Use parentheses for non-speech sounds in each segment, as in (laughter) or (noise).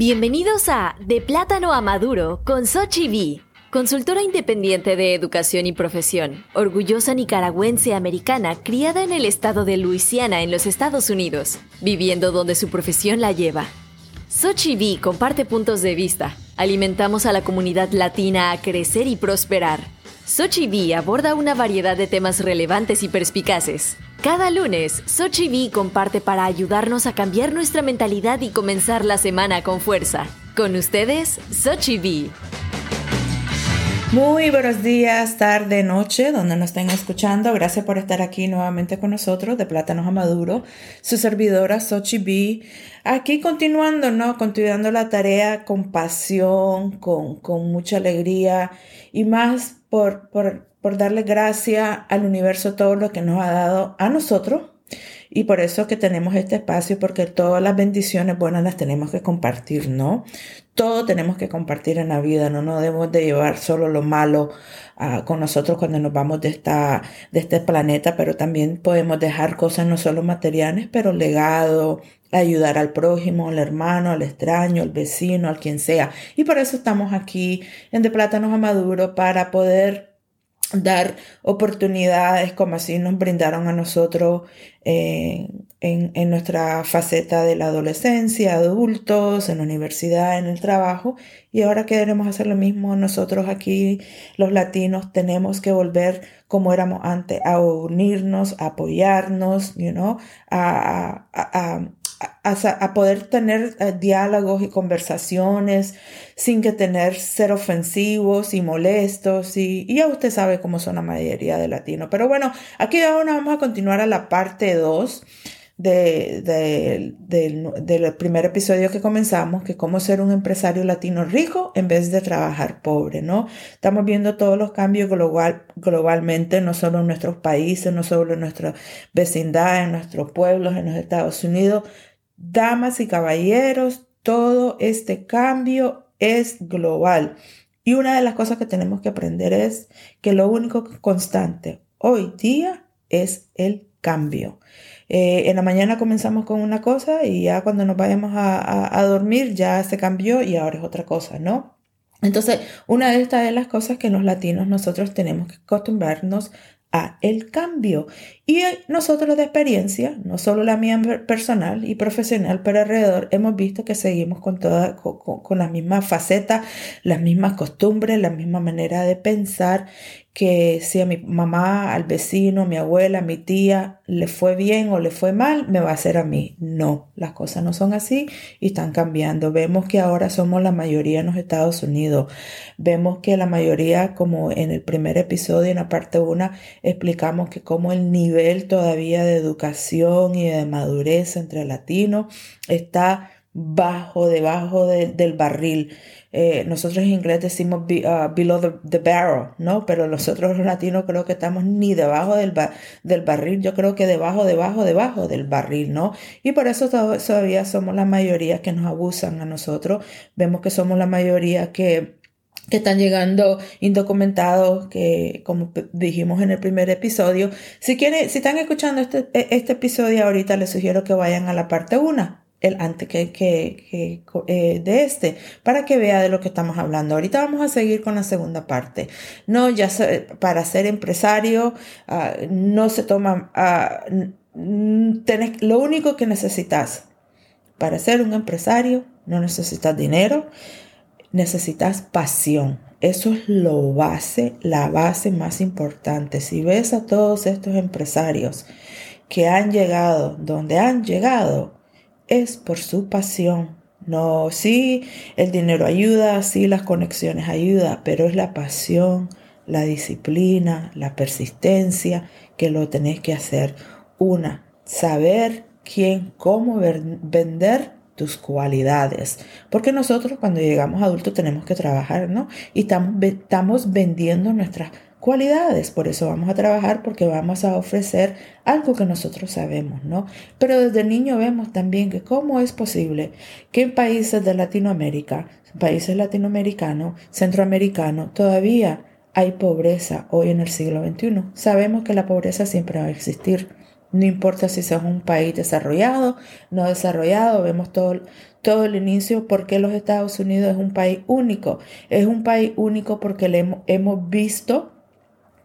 Bienvenidos a De Plátano a Maduro con Sochi V, consultora independiente de educación y profesión, orgullosa nicaragüense americana criada en el estado de Luisiana en los Estados Unidos, viviendo donde su profesión la lleva. Sochi V comparte puntos de vista. Alimentamos a la comunidad latina a crecer y prosperar. Sochi V aborda una variedad de temas relevantes y perspicaces. Cada lunes, Sochi V comparte para ayudarnos a cambiar nuestra mentalidad y comenzar la semana con fuerza. Con ustedes, Sochi V. Muy buenos días, tarde, noche, donde nos estén escuchando. Gracias por estar aquí nuevamente con nosotros de Plátanos a Maduro. Su servidora Sochi B. Aquí continuando, ¿no? Continuando la tarea con pasión, con, con mucha alegría y más por, por por darle gracias al universo todo lo que nos ha dado a nosotros. Y por eso que tenemos este espacio, porque todas las bendiciones buenas las tenemos que compartir, ¿no? Todo tenemos que compartir en la vida, no nos debemos de llevar solo lo malo ah, con nosotros cuando nos vamos de, esta, de este planeta, pero también podemos dejar cosas no solo materiales, pero legado, ayudar al prójimo, al hermano, al extraño, al vecino, al quien sea. Y por eso estamos aquí en De Plátanos a Maduro para poder dar oportunidades como así nos brindaron a nosotros eh, en, en, nuestra faceta de la adolescencia, adultos, en la universidad, en el trabajo. Y ahora queremos hacer lo mismo nosotros aquí, los latinos, tenemos que volver como éramos antes, a unirnos, a apoyarnos, you know, a, a a, poder tener eh, diálogos y conversaciones sin que tener ser ofensivos y molestos y, ya usted sabe cómo son la mayoría de latinos. Pero bueno, aquí ahora vamos a continuar a la parte 2 de, del primer episodio que comenzamos, que cómo ser un empresario latino rico en vez de trabajar pobre, ¿no? Estamos viendo todos los cambios global, globalmente, no solo en nuestros países, no solo en nuestra vecindad, en nuestros pueblos, en los Estados Unidos, Damas y caballeros, todo este cambio es global. Y una de las cosas que tenemos que aprender es que lo único constante hoy día es el cambio. Eh, en la mañana comenzamos con una cosa y ya cuando nos vayamos a, dormir ya se cambió y ahora es otra cosa, ¿no? Entonces, una de estas de las cosas que los latinos nosotros tenemos que acostumbrarnos a el cambio. Y nosotros de experiencia, no solo la mía personal y profesional, pero alrededor, hemos visto que seguimos con toda, con, con las mismas facetas, las mismas costumbres, la misma manera de pensar que si a mi mamá, al vecino, mi abuela, mi tía le fue bien o le fue mal, me va a hacer a mí. No, las cosas no son así y están cambiando. Vemos que ahora somos la mayoría en los Estados Unidos. Vemos que la mayoría, como en el primer episodio, en la parte 1, explicamos que como el nivel todavía de educación y de madurez entre latinos está bajo, debajo del barril. Eh, nosotros en inglés decimos uh, below the, barrel, ¿no? Pero nosotros los latinos creo que estamos ni debajo del, del barril, yo creo que debajo, debajo, debajo del barril, ¿no? Y por eso todavía somos la mayoría que nos abusan a nosotros. Vemos que somos la mayoría que que están llegando indocumentados, que como dijimos en el primer episodio. Si quieren, si están escuchando este, e, este episodio ahorita, les sugiero que vayan a la parte 1 el antes que, que, eh, de este, para que vea de lo que estamos hablando. Ahorita vamos a seguir con la segunda parte. No, ya para ser empresario, ah, no se toma, ah, lo único que necesitas para ser un empresario, no necesitas dinero, necesitas pasión. Eso es lo base, la base más importante. Si ves a todos estos empresarios que han llegado donde han llegado, es por su pasión. No, sí, el dinero ayuda, sí, las conexiones ayuda, pero es la pasión, la disciplina, la persistencia que lo tenés que hacer. Una, saber quién, cómo vender tus cualidades. Porque nosotros cuando llegamos adultos tenemos que trabajar, ¿no? Y estamos, estamos vendiendo nuestras cualidades. Por eso vamos a trabajar porque vamos a ofrecer algo que nosotros sabemos, ¿no? Pero desde niño vemos también que cómo es posible que en países de Latinoamérica, países latinoamericanos, centroamericanos, todavía hay pobreza hoy en el siglo XXI. Sabemos que la pobreza siempre va a existir. No importa si es un país desarrollado, no desarrollado, vemos todo, todo el inicio porque los Estados Unidos es un país único. Es un país único porque le hemos, visto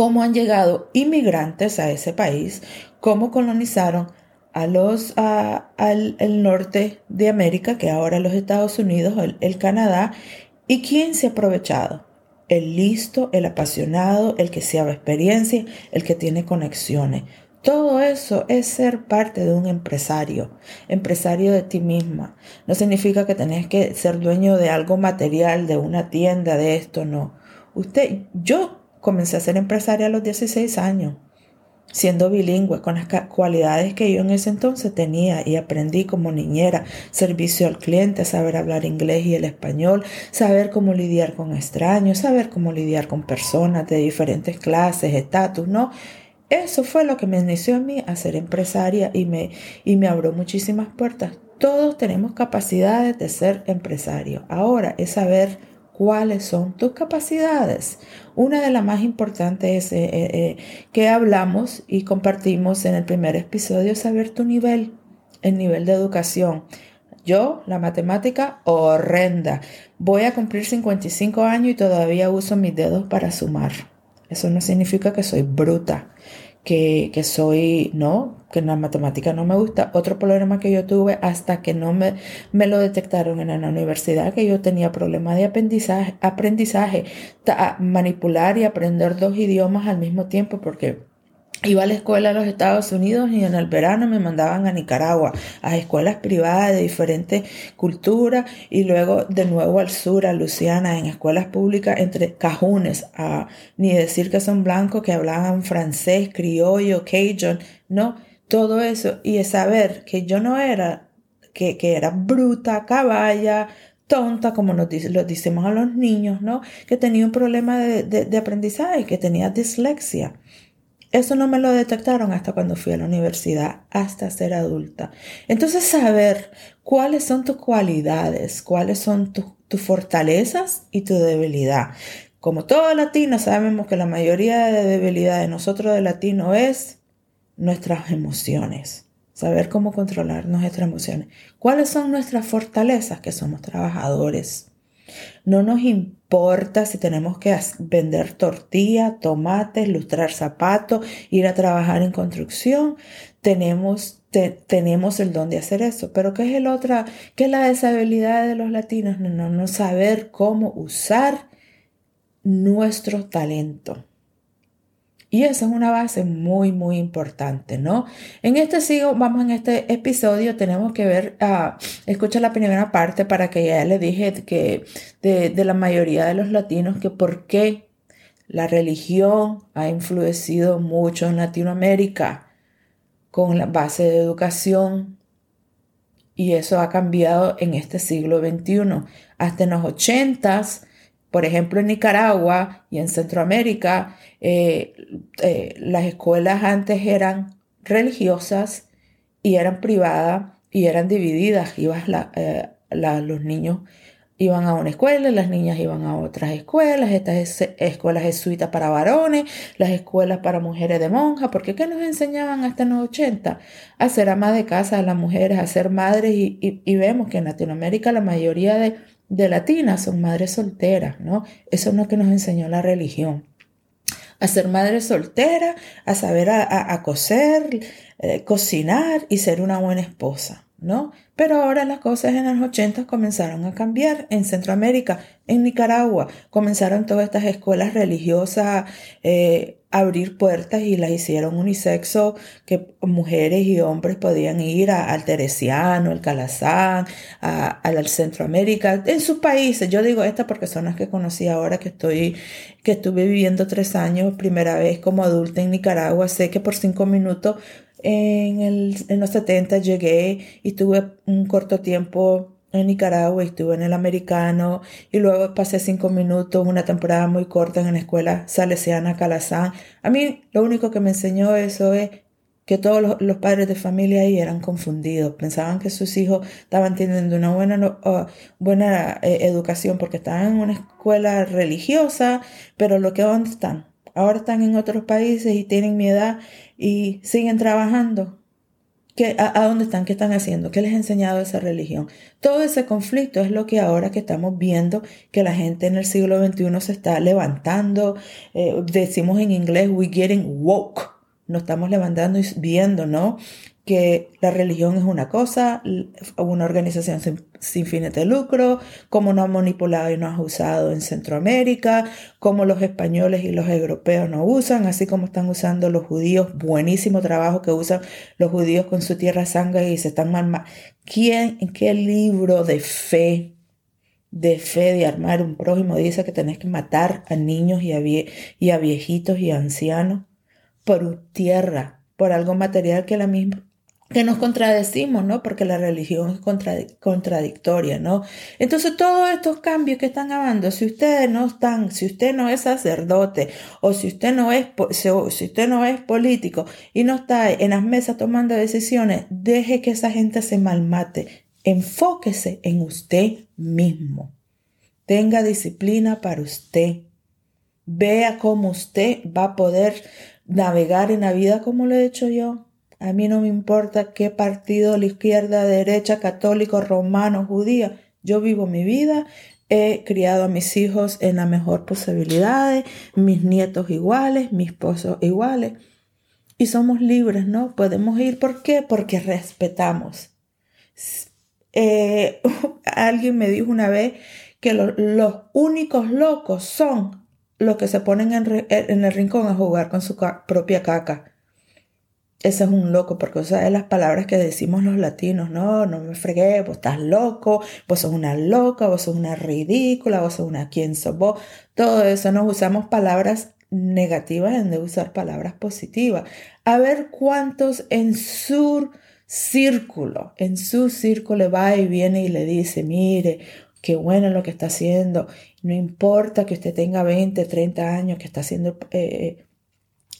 cómo han llegado inmigrantes a ese país, cómo colonizaron a los, al el norte de América, que ahora los Estados Unidos, el Canadá, y quién se ha aprovechado el listo, el apasionado, el que se experiencia, el que tiene conexiones. Todo eso es ser parte de un empresario, empresario de ti misma. No significa que tenés que ser dueño de algo material, de una tienda, de esto, no. Usted, yo comencé a ser empresaria a los 16 años siendo bilingüe, con las cualidades que yo en ese entonces tenía y aprendí como niñera, servicio al cliente, saber hablar inglés y el español, saber cómo lidiar con extraños, saber cómo lidiar con personas de diferentes clases, estatus, ¿no? Eso fue lo que me inició a mí a ser empresaria y me, y me abrió muchísimas puertas. Todos tenemos capacidades de ser empresario. Ahora es saber cuáles son tus capacidades. Una de las más importantes es, eh, eh, eh, que hablamos y compartimos en el primer episodio saber tu nivel, el nivel de educación. Yo, la matemática, horrenda. Voy a cumplir 55 años y todavía uso mis dedos para sumar. Eso no significa que soy bruta que, soy, no, que la matemática no me gusta. Otro problema que yo tuve hasta que no me, me lo detectaron en la universidad, que yo tenía problemas de aprendizaje, aprendizaje, manipular y aprender dos idiomas al mismo tiempo, porque Iba a la escuela a los Estados Unidos y en el verano me mandaban a Nicaragua, a escuelas privadas de diferentes culturas y luego de nuevo al sur, a Luciana, en escuelas públicas entre cajunes, a, ni decir que son blancos que hablaban francés, criollo, cajun, no, todo eso y saber que yo no era, que, que era bruta, caballa, tonta, como nos lo decimos a los niños, ¿no? Que tenía un problema de, de, de aprendizaje, que tenía dislexia. Eso no me lo detectaron hasta cuando fui a la universidad, hasta ser adulta. Entonces, saber cuáles son tus cualidades, cuáles son tus fortalezas y tu debilidad. Como todo latino, sabemos que la mayoría de debilidad de nosotros de latino es nuestras emociones. Saber cómo controlar nuestras emociones. ¿Cuáles son nuestras fortalezas? Que somos trabajadores no nos importa si tenemos que vender tortilla, tomates, lustrar zapatos, ir a trabajar en construcción. Tenemos, tenemos el don de hacer eso. Pero ¿qué es el otra? ¿Qué es la deshabilidad de los latinos? No, no, no saber cómo usar nuestro talento. Y esa es una base muy, muy importante, ¿no? En este sigo, vamos en este episodio, tenemos que ver, uh, escucha la primera parte para que ya le dije que de, la mayoría de los latinos que por qué la religión ha influenciado mucho en Latinoamérica con la base de educación y eso ha cambiado en este siglo XXI. Hasta en los ochentas por ejemplo, en Nicaragua y en Centroamérica, eh, eh, las escuelas antes eran religiosas y eran privadas y eran divididas. Ibas eh, los niños iban a una escuela, las niñas iban a otras escuelas, estas escuelas jesuitas para varones, las escuelas para mujeres de monjas, porque ¿qué nos enseñaban hasta los 80? A ser amas de casa a las mujeres, a ser madres y, y vemos que en Latinoamérica la mayoría de de latinas son madres solteras, ¿no? Eso es lo que nos enseñó la religión. A ser madre soltera, a saber a, coser, eh, cocinar y ser una buena esposa, ¿no? Pero ahora las cosas en los 80 comenzaron a cambiar. En Centroamérica, en Nicaragua, comenzaron todas estas escuelas religiosas eh, abrir puertas y las hicieron unisexo, que mujeres y hombres podían ir al Teresiano, al Calazán, al Centroamérica, en sus países. Yo digo esta porque son las que conocí ahora que estoy, que estuve viviendo tres años, primera vez como adulta en Nicaragua. Sé que por cinco minutos en, el, los 70 llegué y tuve un corto tiempo en Nicaragua, estuve en el americano y luego pasé cinco minutos, una temporada muy corta en la escuela salesiana Calazán. A mí lo único que me enseñó eso es que todos los, padres de familia ahí eran confundidos, pensaban que sus hijos estaban teniendo una buena, buena eh, educación porque estaban en una escuela religiosa, pero lo que dónde están, ahora están en otros países y tienen mi edad y siguen trabajando. ¿Qué, a, dónde están? ¿Qué están haciendo? ¿Qué les ha enseñado esa religión? Todo ese conflicto es lo que ahora que estamos viendo que la gente en el siglo XXI se está levantando. Eh, decimos en inglés, we getting woke. Nos estamos levantando y viendo, ¿no? Que la religión es una cosa, una organización sin, fines de lucro, cómo nos ha manipulado y nos ha usado en Centroamérica, cómo los españoles y los europeos no usan, así como están usando los judíos, buenísimo trabajo que usan los judíos con su tierra sangre y se están mal. ¿Quién, en qué libro de fe, de fe de armar un prójimo dice que tenés que matar a niños y a, y a viejitos y a ancianos por tierra, por algo material que la misma que nos contradecimos, ¿no? Porque la religión es contradictoria, ¿no? Entonces, todos estos cambios que están hablando, si ustedes no están, si usted no es sacerdote, o si usted no es, si usted no es político y no está en las mesas tomando decisiones, deje que esa gente se malmate. Enfóquese en usted mismo. Tenga disciplina para usted. Vea cómo usted va a poder navegar en la vida como lo he hecho yo a mí no me importa qué partido, la izquierda, derecha, católico, romano, judía. Yo vivo mi vida, he criado a mis hijos en la mejor posibilidad, mis nietos iguales, mis esposos iguales. Y somos libres, ¿no? Podemos ir. ¿Por qué? Porque respetamos. Eh, (laughs) alguien me dijo una vez que los únicos locos son los que se ponen en, en el rincón a jugar con su propia caca ese es un loco, porque o sea, las palabras que decimos los latinos, no, no me fregué, vos estás loco, vos sos una loca, vos sos una ridícula, vos sos una quién sos vos, todo eso nos usamos palabras negativas en de usar palabras positivas. A ver cuántos en su círculo, en su círculo va y viene y le dice, mire, qué bueno lo que está haciendo, no importa que usted tenga 20, 30 años, que está haciendo... Eh,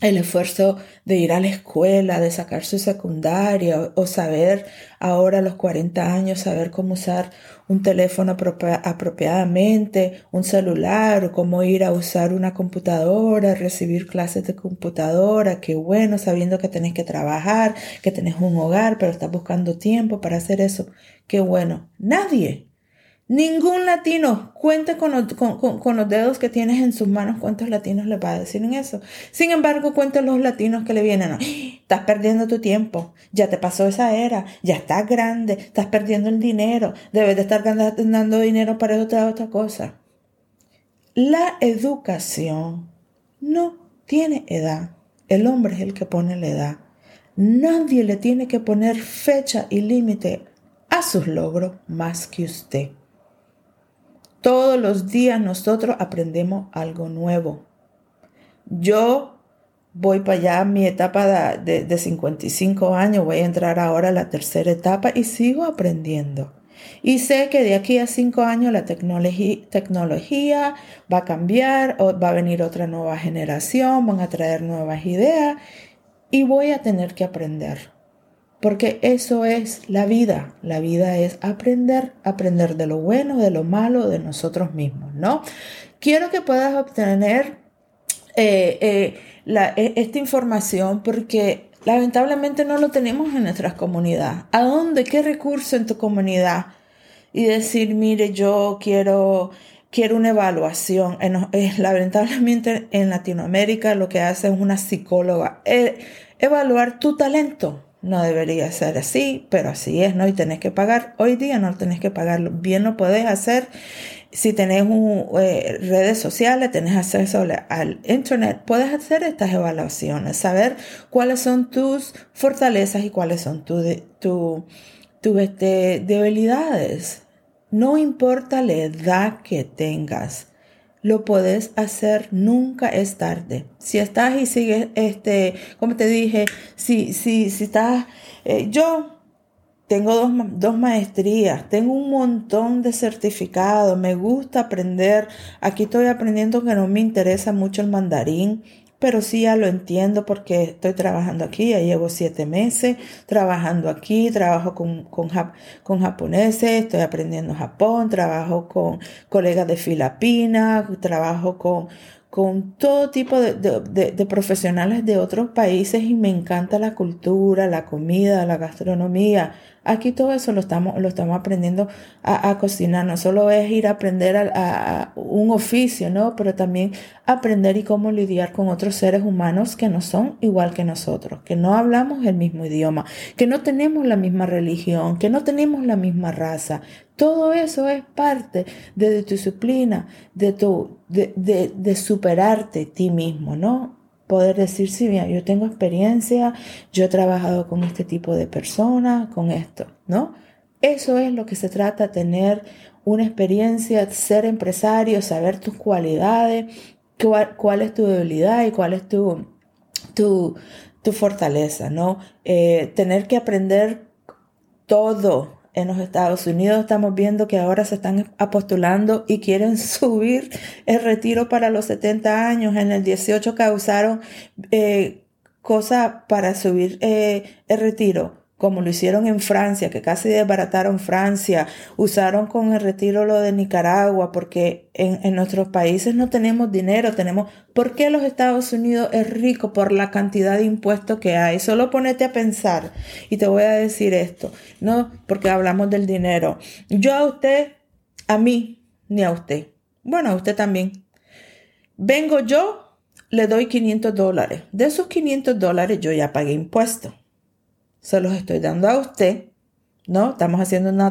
el esfuerzo de ir a la escuela, de sacar su secundaria o, saber ahora a los 40 años, saber cómo usar un teléfono apropiadamente, un celular, o cómo ir a usar una computadora, recibir clases de computadora, qué bueno, sabiendo que tenés que trabajar, que tenés un hogar, pero estás buscando tiempo para hacer eso, qué bueno. Nadie, Ningún latino cuente con, los dedos que tienes en sus manos cuántos latinos le va a decir en eso. Sin embargo, cuenten los latinos que le vienen. estás perdiendo tu tiempo, ya te pasó esa era, ya estás grande, estás perdiendo el dinero, debes de estar dando dinero para otra, otra cosa. La educación no tiene edad. El hombre es el que pone la edad. Nadie le tiene que poner fecha y límite a sus logros más que usted. Todos los días nosotros aprendemos algo nuevo. Yo voy para allá, mi etapa de, de, 55 años, voy a entrar ahora a la tercera etapa y sigo aprendiendo. Y sé que de aquí a cinco años la tecnología, va a cambiar, o va a venir otra nueva generación, van a traer nuevas ideas y voy a tener que aprender. Porque eso es la vida. La vida es aprender, aprender de lo bueno, de lo malo, de nosotros mismos, ¿no? Quiero que puedas obtener eh, eh, e, esta información porque lamentablemente no lo tenemos en nuestras comunidades. ¿A dónde? ¿Qué recurso en tu comunidad? Y decir, mire, yo quiero quiero una evaluación. lamentablemente en Latinoamérica lo que hace es una psicóloga. Eh, evaluar tu talento. No debería ser así, pero así es, ¿no? Y tenés que pagar. Hoy día no tenés que pagarlo. Bien lo podés hacer si tenés eh, redes sociales, tenés acceso al internet, puedes hacer estas evaluaciones, saber cuáles son tus fortalezas y cuáles son tus tu, tu, este, debilidades. No importa la edad que tengas lo puedes hacer, nunca es tarde. Si estás y sigues, este, como te dije, si, si, si estás, eh, yo tengo dos, dos, maestrías, tengo un montón de certificados, me gusta aprender, aquí estoy aprendiendo que no me interesa mucho el mandarín, pero sí ya lo entiendo porque estoy trabajando aquí, ya llevo siete meses trabajando aquí, trabajo con, con, con japoneses, estoy aprendiendo Japón, trabajo con colegas de Filipinas, trabajo con, con todo tipo de, profesionales de otros países y me encanta la cultura, la comida, la gastronomía. Aquí todo eso lo estamos, lo estamos aprendiendo a, cocinar. No solo es ir a aprender a, un oficio, ¿no? Pero también aprender y cómo lidiar con otros seres humanos que no son igual que nosotros, que no hablamos el mismo idioma, que no tenemos la misma religión, que no tenemos la misma raza. Todo eso es parte de, tu disciplina, de, tu, de, de, superarte ti mismo, ¿no? Poder decir, sí, mira, yo tengo experiencia, yo he trabajado con este tipo de personas, con esto, ¿no? Eso es lo que se trata, tener una experiencia, ser empresario, saber tus cualidades, cuál, es tu debilidad y cuál es tu, tu, tu fortaleza, ¿no? Eh, tener que aprender todo en los Estados Unidos estamos viendo que ahora se están apostulando y quieren (laughs) subir el retiro para los 70 años. En el 18 causaron eh, cosas para subir eh, el retiro como lo hicieron en Francia, que casi desbarataron Francia, usaron con el retiro lo de Nicaragua, porque en, nuestros países no tenemos dinero, tenemos, ¿por qué los Estados Unidos es rico por la cantidad de impuestos que hay? Solo ponete a pensar y te voy a decir esto, no porque hablamos del dinero. Yo a usted, a mí, ni a usted. Bueno, a usted también. Vengo yo, le doy 500 dólares. De esos 500 dólares yo ya pagué impuestos se los estoy dando a usted, ¿no? Estamos haciendo una